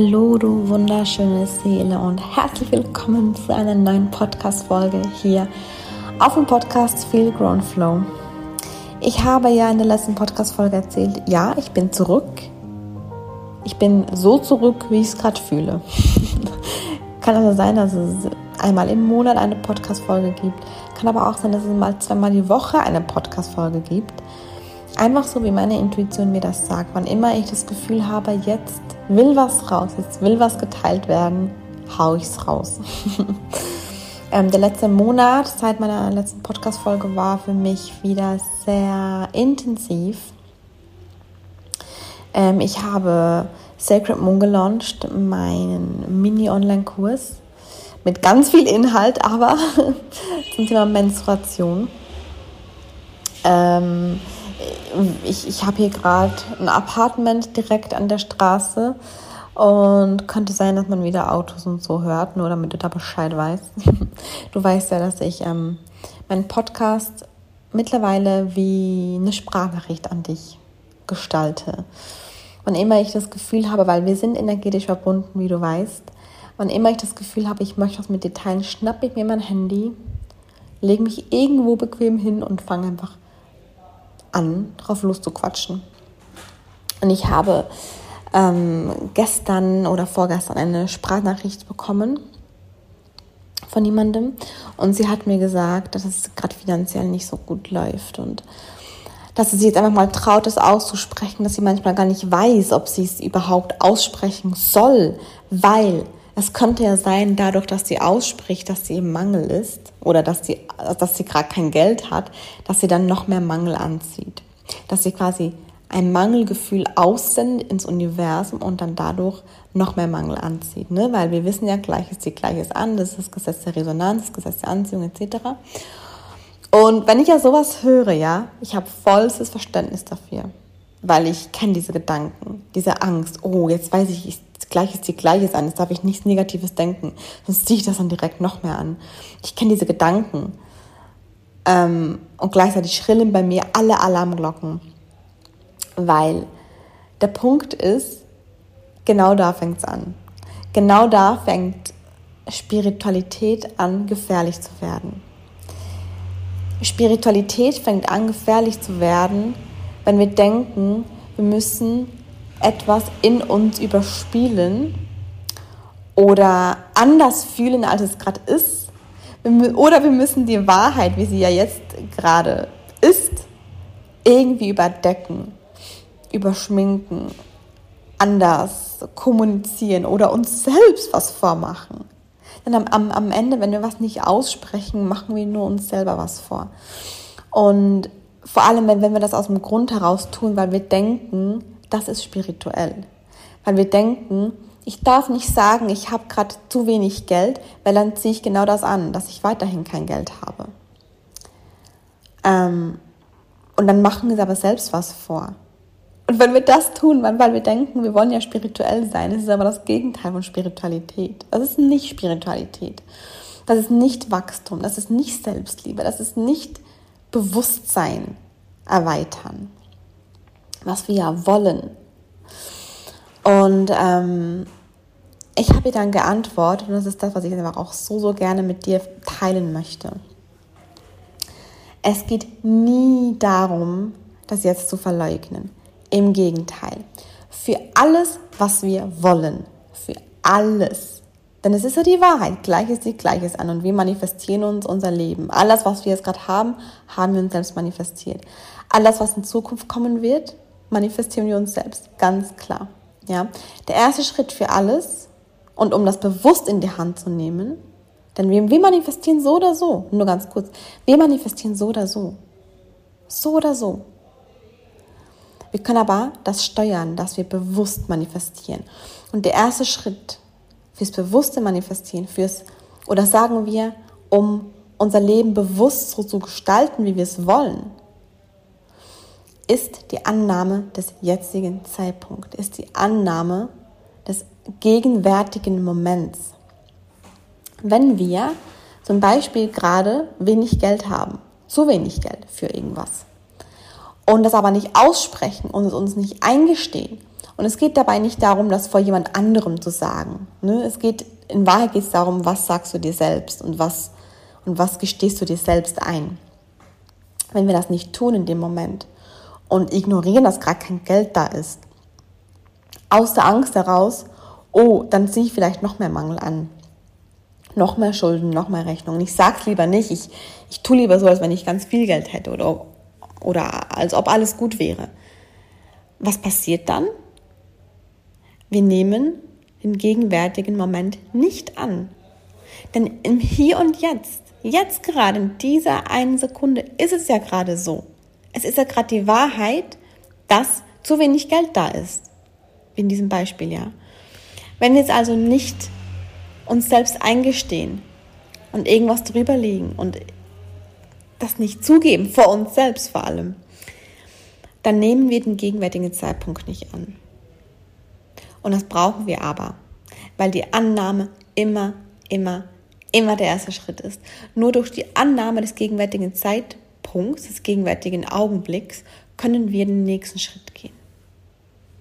Hallo, du wunderschöne Seele und herzlich willkommen zu einer neuen Podcast-Folge hier auf dem Podcast Feel Grown Flow. Ich habe ja in der letzten Podcast-Folge erzählt, ja, ich bin zurück. Ich bin so zurück, wie ich es gerade fühle. Kann also sein, dass es einmal im Monat eine Podcast-Folge gibt. Kann aber auch sein, dass es mal zweimal die Woche eine Podcast-Folge gibt. Einfach so, wie meine Intuition mir das sagt. Wann immer ich das Gefühl habe, jetzt will was raus, jetzt will was geteilt werden, hau ich's raus. ähm, der letzte Monat seit meiner letzten Podcast-Folge war für mich wieder sehr intensiv. Ähm, ich habe Sacred Moon gelauncht, meinen Mini-Online-Kurs mit ganz viel Inhalt, aber zum Thema Menstruation. Ähm, ich, ich habe hier gerade ein Apartment direkt an der Straße und könnte sein, dass man wieder Autos und so hört, nur damit du da Bescheid weißt. Du weißt ja, dass ich ähm, meinen Podcast mittlerweile wie eine Sprachnachricht an dich gestalte. Wann immer ich das Gefühl habe, weil wir sind energetisch verbunden, wie du weißt, wann immer ich das Gefühl habe, ich möchte was mit dir teilen, schnappe ich mir mein Handy, lege mich irgendwo bequem hin und fange einfach an an, drauf loszuquatschen. Und ich habe ähm, gestern oder vorgestern eine Sprachnachricht bekommen von jemandem und sie hat mir gesagt, dass es gerade finanziell nicht so gut läuft und dass sie sich jetzt einfach mal traut, es auszusprechen, dass sie manchmal gar nicht weiß, ob sie es überhaupt aussprechen soll, weil es könnte ja sein, dadurch, dass sie ausspricht, dass sie im Mangel ist oder dass sie, dass sie gerade kein Geld hat, dass sie dann noch mehr Mangel anzieht. Dass sie quasi ein Mangelgefühl aussendet ins Universum und dann dadurch noch mehr Mangel anzieht. Ne? Weil wir wissen ja, Gleiches zieht Gleiches an, das ist das Gesetz der Resonanz, das Gesetz der Anziehung etc. Und wenn ich ja sowas höre, ja, ich habe vollstes Verständnis dafür, weil ich kenne diese Gedanken, diese Angst, oh, jetzt weiß ich, ich Gleiches zieht Gleiches an. Jetzt darf ich nichts Negatives denken. Sonst ziehe ich das dann direkt noch mehr an. Ich kenne diese Gedanken. Ähm, und gleichzeitig schrillen bei mir alle Alarmglocken. Weil der Punkt ist, genau da fängt es an. Genau da fängt Spiritualität an, gefährlich zu werden. Spiritualität fängt an, gefährlich zu werden, wenn wir denken, wir müssen etwas in uns überspielen oder anders fühlen, als es gerade ist. Oder wir müssen die Wahrheit, wie sie ja jetzt gerade ist, irgendwie überdecken, überschminken, anders kommunizieren oder uns selbst was vormachen. Denn am, am, am Ende, wenn wir was nicht aussprechen, machen wir nur uns selber was vor. Und vor allem, wenn, wenn wir das aus dem Grund heraus tun, weil wir denken, das ist spirituell. Weil wir denken, ich darf nicht sagen, ich habe gerade zu wenig Geld, weil dann ziehe ich genau das an, dass ich weiterhin kein Geld habe. Ähm, und dann machen wir aber selbst was vor. Und wenn wir das tun, weil wir denken, wir wollen ja spirituell sein, das ist aber das Gegenteil von Spiritualität. Das ist nicht Spiritualität. Das ist nicht Wachstum, das ist nicht Selbstliebe, das ist nicht Bewusstsein erweitern was wir ja wollen. Und ähm, ich habe ihr dann geantwortet, und das ist das, was ich einfach auch so, so gerne mit dir teilen möchte. Es geht nie darum, das jetzt zu verleugnen. Im Gegenteil. Für alles, was wir wollen, für alles. Denn es ist ja die Wahrheit. Gleiches sieht Gleiches an und wir manifestieren uns unser Leben. Alles, was wir jetzt gerade haben, haben wir uns selbst manifestiert. Alles, was in Zukunft kommen wird, manifestieren wir uns selbst, ganz klar. Ja, der erste Schritt für alles und um das bewusst in die Hand zu nehmen, denn wir, wir manifestieren so oder so, nur ganz kurz, wir manifestieren so oder so, so oder so. Wir können aber das steuern, dass wir bewusst manifestieren. Und der erste Schritt fürs bewusste Manifestieren, fürs, oder sagen wir, um unser Leben bewusst so zu gestalten, wie wir es wollen, ist die Annahme des jetzigen Zeitpunkts, ist die Annahme des gegenwärtigen Moments. Wenn wir zum Beispiel gerade wenig Geld haben, zu wenig Geld für irgendwas, und das aber nicht aussprechen und es uns nicht eingestehen Und es geht dabei nicht darum, das vor jemand anderem zu sagen. Ne? Es geht, in Wahrheit geht es darum, was sagst du dir selbst und was, und was gestehst du dir selbst ein. Wenn wir das nicht tun in dem Moment und ignorieren, dass gerade kein Geld da ist, aus der Angst heraus, oh, dann ziehe ich vielleicht noch mehr Mangel an. Noch mehr Schulden, noch mehr Rechnungen. Ich sag's lieber nicht. Ich, ich tue lieber so, als wenn ich ganz viel Geld hätte oder, oder als ob alles gut wäre. Was passiert dann? Wir nehmen den gegenwärtigen Moment nicht an. Denn im Hier und Jetzt, jetzt gerade in dieser einen Sekunde, ist es ja gerade so. Es ist ja gerade die Wahrheit, dass zu wenig Geld da ist. In diesem Beispiel, ja. Wenn wir jetzt also nicht uns selbst eingestehen und irgendwas drüber liegen und das nicht zugeben, vor uns selbst vor allem, dann nehmen wir den gegenwärtigen Zeitpunkt nicht an. Und das brauchen wir aber, weil die Annahme immer, immer, immer der erste Schritt ist. Nur durch die Annahme des gegenwärtigen Zeitpunkts, des gegenwärtigen Augenblicks, können wir den nächsten Schritt gehen.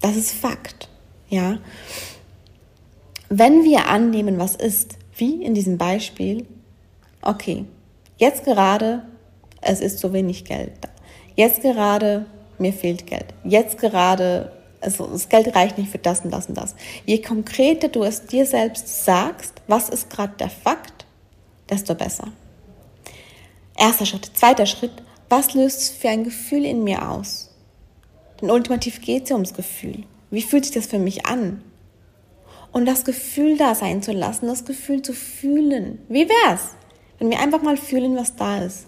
Das ist Fakt, ja. Wenn wir annehmen, was ist, wie in diesem Beispiel, okay, jetzt gerade, es ist so wenig Geld da. Jetzt gerade, mir fehlt Geld. Jetzt gerade, also das Geld reicht nicht für das und das und das. Je konkreter du es dir selbst sagst, was ist gerade der Fakt, desto besser. Erster Schritt. Zweiter Schritt. Was löst es für ein Gefühl in mir aus? Denn ultimativ geht es ja ums Gefühl. Wie fühlt sich das für mich an? und das Gefühl da sein zu lassen, das Gefühl zu fühlen. Wie wär's, wenn wir einfach mal fühlen, was da ist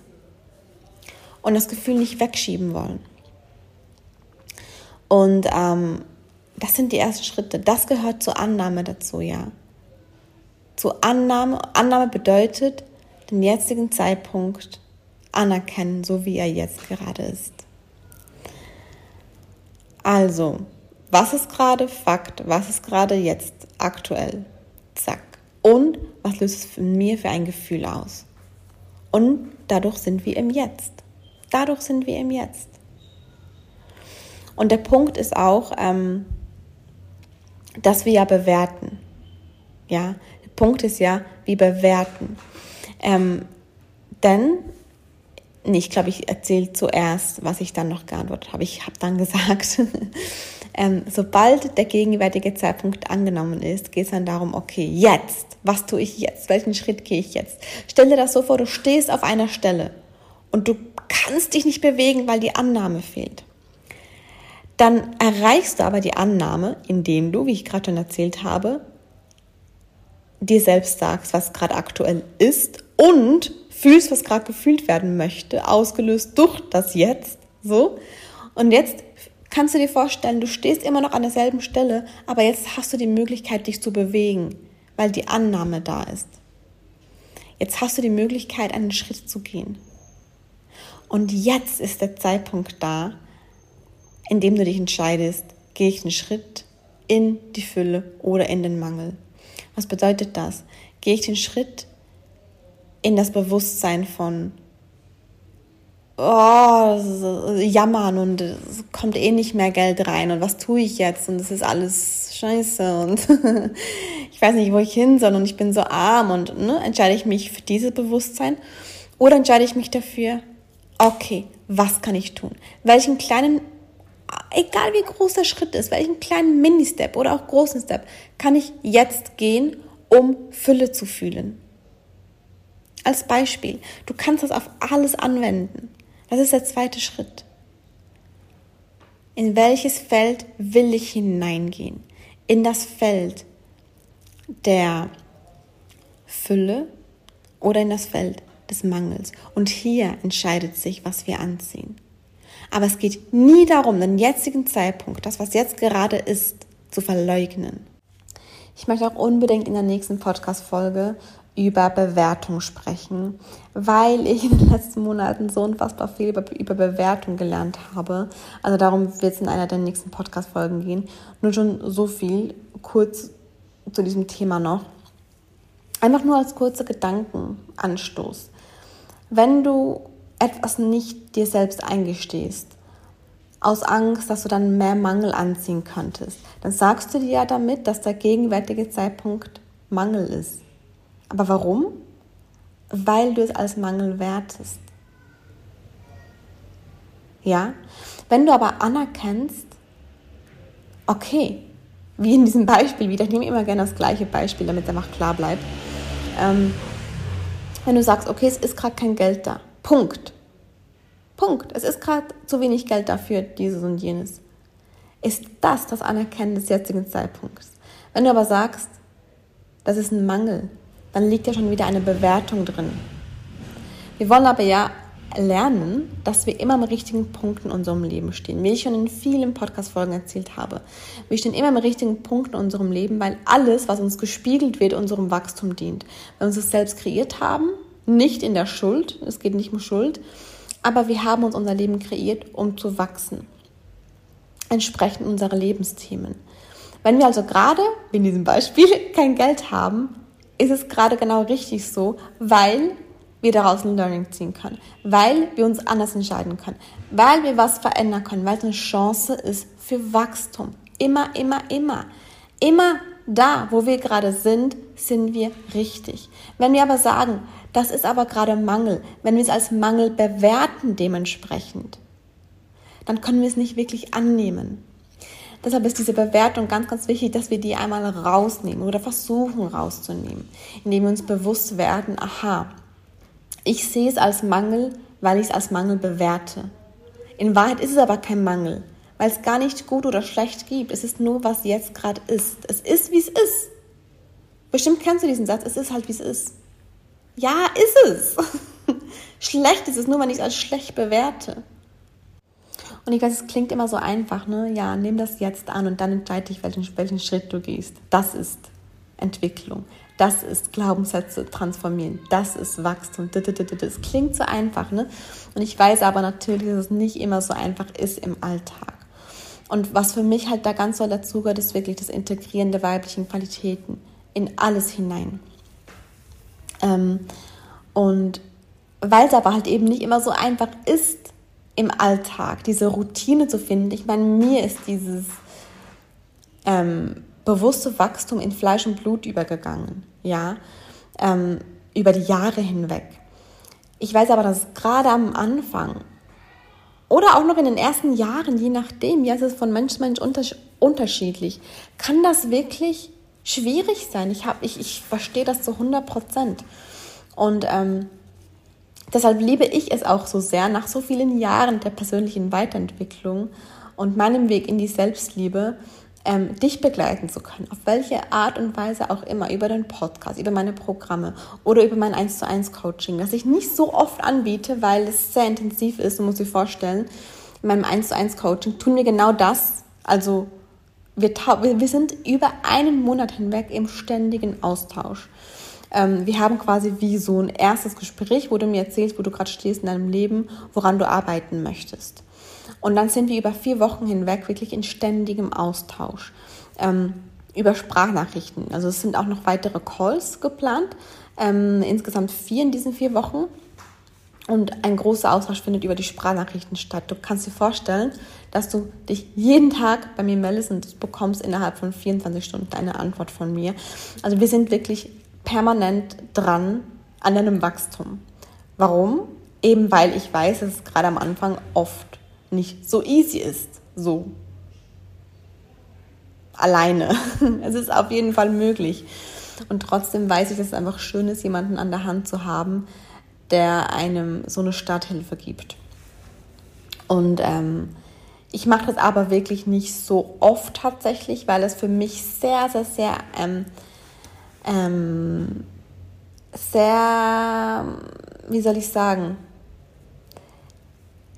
und das Gefühl nicht wegschieben wollen? Und ähm, das sind die ersten Schritte. Das gehört zur Annahme dazu, ja. Zur Annahme. Annahme bedeutet, den jetzigen Zeitpunkt anerkennen, so wie er jetzt gerade ist. Also, was ist gerade Fakt? Was ist gerade jetzt aktuell? Zack. Und was löst es in mir für ein Gefühl aus? Und dadurch sind wir im Jetzt. Dadurch sind wir im Jetzt. Und der Punkt ist auch, ähm, dass wir ja bewerten. Ja, der Punkt ist ja, wir bewerten. Ähm, denn, nee, ich glaube, ich erzähle zuerst, was ich dann noch geantwortet habe. Ich habe dann gesagt, ähm, sobald der gegenwärtige Zeitpunkt angenommen ist, geht es dann darum, okay, jetzt, was tue ich jetzt? Welchen Schritt gehe ich jetzt? Stell dir das so vor, du stehst auf einer Stelle und du kannst dich nicht bewegen, weil die Annahme fehlt. Dann erreichst du aber die Annahme, indem du, wie ich gerade schon erzählt habe, dir selbst sagst, was gerade aktuell ist und fühlst, was gerade gefühlt werden möchte, ausgelöst durch das Jetzt. So. Und jetzt kannst du dir vorstellen, du stehst immer noch an derselben Stelle, aber jetzt hast du die Möglichkeit, dich zu bewegen, weil die Annahme da ist. Jetzt hast du die Möglichkeit, einen Schritt zu gehen. Und jetzt ist der Zeitpunkt da, in dem du dich entscheidest, gehe ich einen Schritt in die Fülle oder in den Mangel. Was bedeutet das? Gehe ich den Schritt in das Bewusstsein von oh, jammern und es kommt eh nicht mehr Geld rein und was tue ich jetzt und es ist alles scheiße und ich weiß nicht, wo ich hin soll und ich bin so arm und ne, entscheide ich mich für dieses Bewusstsein oder entscheide ich mich dafür, okay, was kann ich tun? Welchen kleinen, egal wie groß der Schritt ist, welchen kleinen Mini-Step oder auch großen Step kann ich jetzt gehen, um Fülle zu fühlen? Als Beispiel, du kannst das auf alles anwenden. Das ist der zweite Schritt. In welches Feld will ich hineingehen? In das Feld der Fülle oder in das Feld des Mangels? Und hier entscheidet sich, was wir anziehen. Aber es geht nie darum, den jetzigen Zeitpunkt, das, was jetzt gerade ist, zu verleugnen. Ich möchte auch unbedingt in der nächsten Podcast-Folge über Bewertung sprechen, weil ich in den letzten Monaten so unfassbar viel über, über Bewertung gelernt habe. Also darum wird es in einer der nächsten Podcast-Folgen gehen. Nur schon so viel kurz zu diesem Thema noch. Einfach nur als kurzer Gedankenanstoß. Wenn du etwas nicht dir selbst eingestehst, aus Angst, dass du dann mehr Mangel anziehen könntest, dann sagst du dir ja damit, dass der gegenwärtige Zeitpunkt Mangel ist. Aber warum? Weil du es als Mangel wertest. Ja? Wenn du aber anerkennst, okay, wie in diesem Beispiel wieder, ich nehme immer gerne das gleiche Beispiel, damit es einfach klar bleibt. Ähm, wenn du sagst, okay, es ist gerade kein Geld da, Punkt. Punkt. Es ist gerade zu wenig Geld dafür, dieses und jenes. Ist das das Anerkennen des jetzigen Zeitpunkts? Wenn du aber sagst, das ist ein Mangel, dann liegt ja schon wieder eine Bewertung drin. Wir wollen aber ja lernen, dass wir immer am richtigen Punkt in unserem Leben stehen. Wie ich schon in vielen Podcast-Folgen erzählt habe. Wir stehen immer am richtigen Punkt in unserem Leben, weil alles, was uns gespiegelt wird, unserem Wachstum dient. Weil wir uns das selbst kreiert haben, nicht in der Schuld, es geht nicht um Schuld, aber wir haben uns unser Leben kreiert, um zu wachsen. Entsprechend unserer Lebensthemen. Wenn wir also gerade, wie in diesem Beispiel, kein Geld haben, ist es gerade genau richtig so, weil wir daraus ein Learning ziehen können, weil wir uns anders entscheiden können, weil wir was verändern können, weil es eine Chance ist für Wachstum. Immer, immer, immer. Immer da, wo wir gerade sind, sind wir richtig. Wenn wir aber sagen, das ist aber gerade Mangel, wenn wir es als Mangel bewerten dementsprechend, dann können wir es nicht wirklich annehmen. Deshalb ist diese Bewertung ganz, ganz wichtig, dass wir die einmal rausnehmen oder versuchen rauszunehmen, indem wir uns bewusst werden, aha, ich sehe es als Mangel, weil ich es als Mangel bewerte. In Wahrheit ist es aber kein Mangel, weil es gar nicht gut oder schlecht gibt. Es ist nur, was jetzt gerade ist. Es ist, wie es ist. Bestimmt kennst du diesen Satz, es ist halt, wie es ist. Ja, ist es. schlecht ist es nur, wenn ich es als schlecht bewerte. Und ich weiß, es klingt immer so einfach, ne? Ja, nimm das jetzt an und dann entscheide dich, welchen, welchen Schritt du gehst. Das ist Entwicklung. Das ist Glaubenssätze transformieren. Das ist Wachstum. Das klingt so einfach, ne? Und ich weiß aber natürlich, dass es nicht immer so einfach ist im Alltag. Und was für mich halt da ganz doll dazugehört, ist wirklich das Integrieren der weiblichen Qualitäten in alles hinein. Ähm, und weil es aber halt eben nicht immer so einfach ist, im Alltag diese Routine zu finden. Ich meine, mir ist dieses ähm, bewusste Wachstum in Fleisch und Blut übergegangen, ja, ähm, über die Jahre hinweg. Ich weiß aber, dass gerade am Anfang oder auch noch in den ersten Jahren, je nachdem, ja, es ist von Mensch zu Mensch unterschiedlich, kann das wirklich schwierig sein. Ich, hab, ich, ich verstehe das zu 100 Prozent. Und ähm, deshalb liebe ich es auch so sehr, nach so vielen Jahren der persönlichen Weiterentwicklung und meinem Weg in die Selbstliebe, ähm, dich begleiten zu können, auf welche Art und Weise auch immer, über den Podcast, über meine Programme oder über mein 1 zu 1 Coaching, das ich nicht so oft anbiete, weil es sehr intensiv ist, musst dir vorstellen, in meinem 1 zu 1 Coaching tun wir genau das, also wir, wir sind über einen Monat hinweg im ständigen Austausch. Ähm, wir haben quasi wie so ein erstes Gespräch, wo du mir erzählst, wo du gerade stehst in deinem Leben, woran du arbeiten möchtest. Und dann sind wir über vier Wochen hinweg wirklich in ständigem Austausch ähm, über Sprachnachrichten. Also es sind auch noch weitere Calls geplant, ähm, insgesamt vier in diesen vier Wochen. Und ein großer Austausch findet über die Sprachnachrichten statt. Du kannst dir vorstellen, dass du dich jeden Tag bei mir meldest und du bekommst innerhalb von 24 Stunden eine Antwort von mir. Also wir sind wirklich permanent dran an deinem Wachstum. Warum? Eben weil ich weiß, dass es gerade am Anfang oft nicht so easy ist, so alleine. Es ist auf jeden Fall möglich. Und trotzdem weiß ich, dass es einfach schön ist, jemanden an der Hand zu haben, der einem so eine Starthilfe gibt. Und ähm, ich mache das aber wirklich nicht so oft tatsächlich, weil es für mich sehr, sehr, sehr, ähm, ähm, sehr, wie soll ich sagen,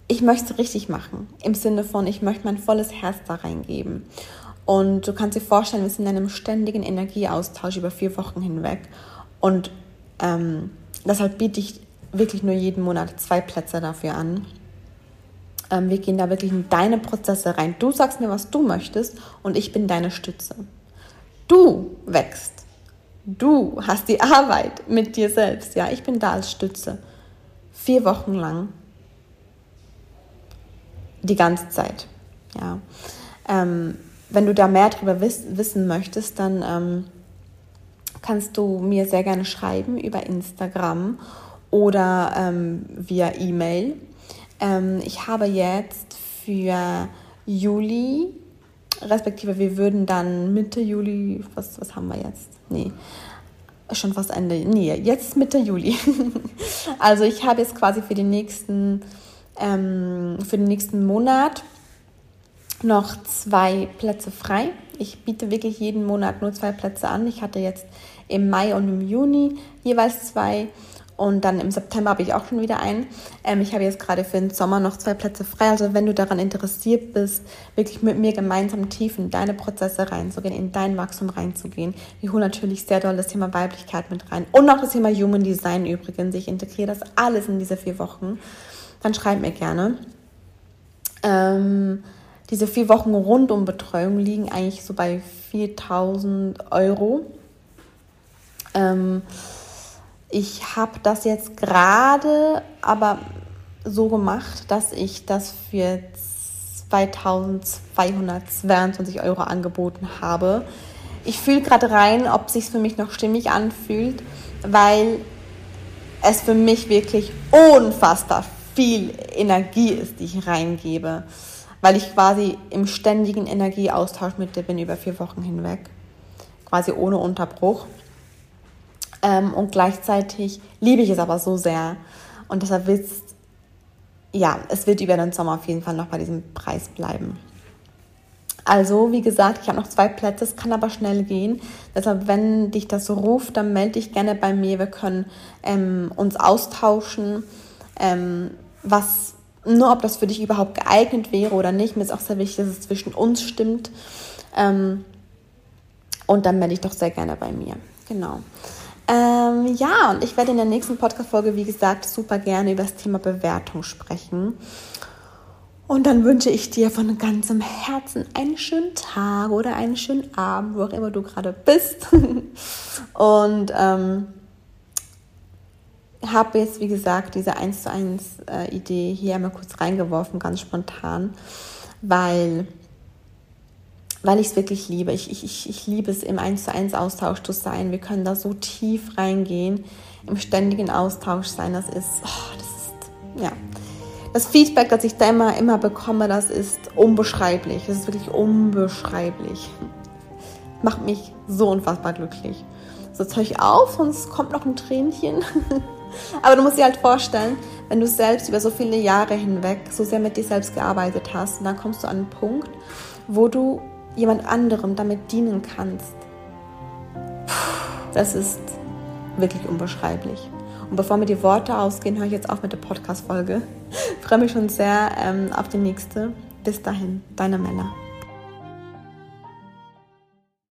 ich möchte es richtig machen. Im Sinne von, ich möchte mein volles Herz da reingeben. Und du kannst dir vorstellen, wir sind in einem ständigen Energieaustausch über vier Wochen hinweg. Und ähm, deshalb biete ich wirklich nur jeden Monat zwei Plätze dafür an. Ähm, wir gehen da wirklich in deine Prozesse rein. Du sagst mir, was du möchtest und ich bin deine Stütze. Du wächst. Du hast die Arbeit mit dir selbst. Ja, ich bin da als Stütze. Vier Wochen lang die ganze Zeit. Ja. Ähm, wenn du da mehr darüber wiss wissen möchtest, dann ähm, kannst du mir sehr gerne schreiben über Instagram oder ähm, via E-Mail. Ähm, ich habe jetzt für Juli, respektive wir würden dann Mitte Juli, was, was haben wir jetzt? Nee, schon fast Ende, nee, jetzt Mitte Juli. also ich habe jetzt quasi für den nächsten, ähm, für den nächsten Monat noch zwei Plätze frei. Ich biete wirklich jeden Monat nur zwei Plätze an. Ich hatte jetzt im Mai und im Juni jeweils zwei und dann im September habe ich auch schon wieder einen. Ähm, ich habe jetzt gerade für den Sommer noch zwei Plätze frei. Also wenn du daran interessiert bist, wirklich mit mir gemeinsam tief in deine Prozesse reinzugehen, in dein Wachstum reinzugehen. Wir holen natürlich sehr doll das Thema Weiblichkeit mit rein. Und auch das Thema Human Design übrigens. Ich integriere das alles in diese vier Wochen. Dann schreib mir gerne. Ähm, diese vier Wochen Rundumbetreuung liegen eigentlich so bei 4000 Euro. Ähm, ich habe das jetzt gerade aber so gemacht, dass ich das für 2222 Euro angeboten habe. Ich fühle gerade rein, ob es sich für mich noch stimmig anfühlt, weil es für mich wirklich unfassbar viel Energie ist, die ich reingebe, weil ich quasi im ständigen Energieaustausch mit dir bin über vier Wochen hinweg, quasi ohne Unterbruch. Ähm, und gleichzeitig liebe ich es aber so sehr. Und deshalb wird es, ja, es wird über den Sommer auf jeden Fall noch bei diesem Preis bleiben. Also, wie gesagt, ich habe noch zwei Plätze, es kann aber schnell gehen. Deshalb, wenn dich das ruft, dann melde dich gerne bei mir. Wir können ähm, uns austauschen, ähm, was, nur ob das für dich überhaupt geeignet wäre oder nicht. Mir ist auch sehr wichtig, dass es zwischen uns stimmt. Ähm, und dann melde dich doch sehr gerne bei mir. Genau. Ähm, ja, und ich werde in der nächsten Podcast-Folge, wie gesagt, super gerne über das Thema Bewertung sprechen. Und dann wünsche ich dir von ganzem Herzen einen schönen Tag oder einen schönen Abend, wo auch immer du gerade bist. und ähm, habe jetzt, wie gesagt, diese 1 zu 1 äh, Idee hier einmal kurz reingeworfen, ganz spontan, weil weil ich es wirklich liebe. Ich, ich, ich liebe es, im 1 zu 1 Austausch zu sein. Wir können da so tief reingehen, im ständigen Austausch sein. Das ist, oh, das ist, ja. Das Feedback, das ich da immer, immer bekomme, das ist unbeschreiblich. Das ist wirklich unbeschreiblich. Macht mich so unfassbar glücklich. So, jetzt höre ich auf, sonst kommt noch ein Tränchen. Aber du musst dir halt vorstellen, wenn du selbst über so viele Jahre hinweg so sehr mit dir selbst gearbeitet hast, dann kommst du an einen Punkt, wo du jemand anderem damit dienen kannst, das ist wirklich unbeschreiblich. Und bevor mir die Worte ausgehen, höre ich jetzt auf mit der Podcast-Folge. Freue mich schon sehr ähm, auf die nächste. Bis dahin, deine Männer.